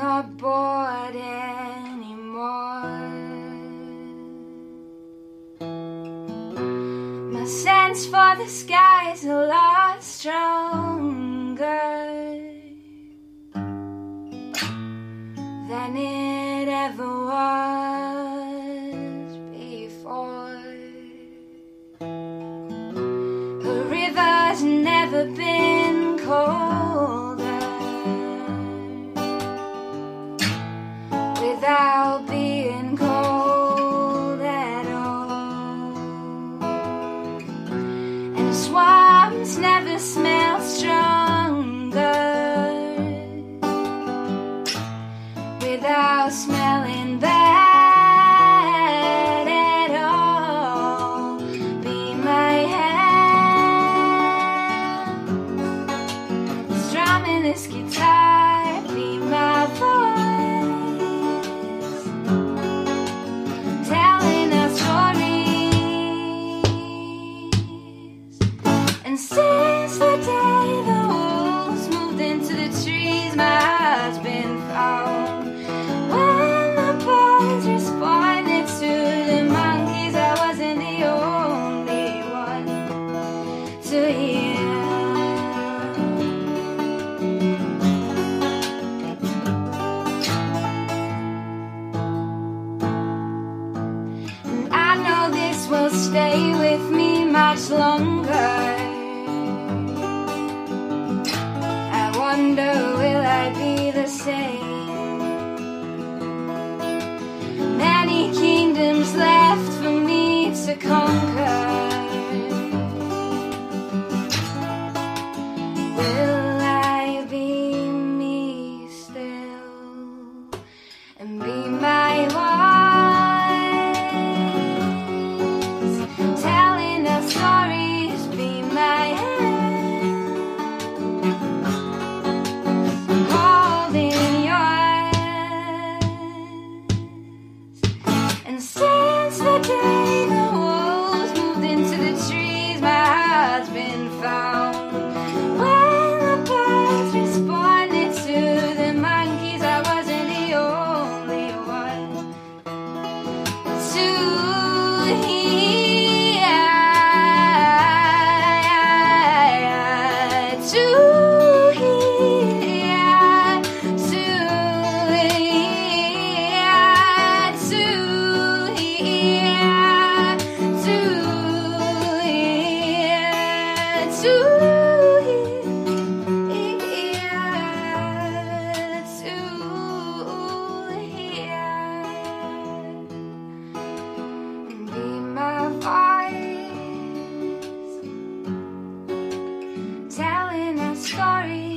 not bored anymore. My sense for the sky is a lot stronger than it ever was before. The river's never been cold. Without being cold at all. And swamps never smell stronger without smelling bad this guitar. To hear. And I know this will stay with me much longer. I wonder, will I be the same? has been found. Sorry.